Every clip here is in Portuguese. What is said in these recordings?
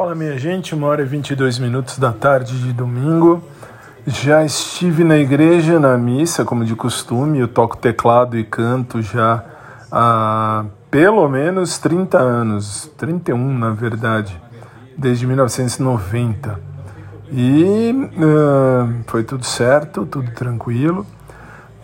Fala minha gente, uma hora e 22 minutos da tarde de domingo. Já estive na igreja, na missa, como de costume. Eu toco teclado e canto já há pelo menos 30 anos, 31 na verdade, desde 1990. E uh, foi tudo certo, tudo tranquilo.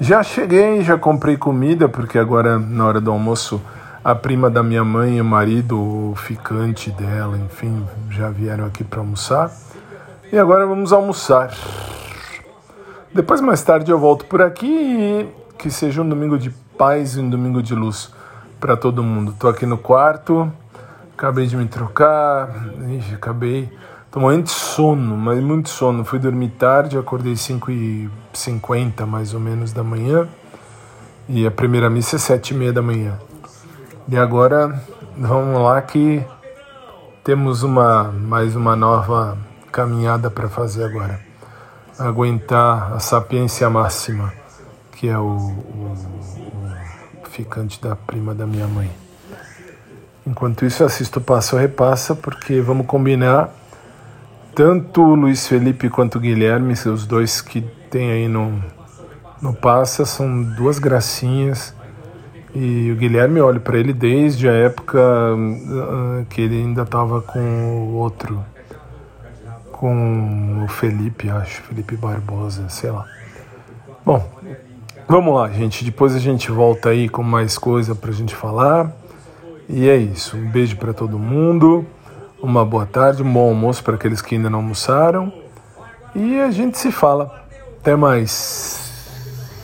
Já cheguei, já comprei comida, porque agora na hora do almoço a prima da minha mãe e o marido, o ficante dela, enfim, já vieram aqui para almoçar. E agora vamos almoçar. Depois, mais tarde, eu volto por aqui e que seja um domingo de paz e um domingo de luz para todo mundo. Tô aqui no quarto, acabei de me trocar, ixi, acabei. Tô morrendo de sono, mas muito sono. Fui dormir tarde, acordei 5 e 50 mais ou menos da manhã. E a primeira missa é 7 e meia da manhã. E agora vamos lá que temos uma mais uma nova caminhada para fazer agora. Aguentar a sapiência máxima, que é o, o, o ficante da prima da minha mãe. Enquanto isso, assisto Passo a Repassa, porque vamos combinar tanto o Luiz Felipe quanto o Guilherme, os dois que tem aí no, no Passa, são duas gracinhas e o Guilherme, olho para ele desde a época uh, que ele ainda estava com o outro, com o Felipe, acho, Felipe Barbosa, sei lá. Bom, vamos lá, gente. Depois a gente volta aí com mais coisa para a gente falar. E é isso. Um beijo para todo mundo. Uma boa tarde, um bom almoço para aqueles que ainda não almoçaram. E a gente se fala. Até mais.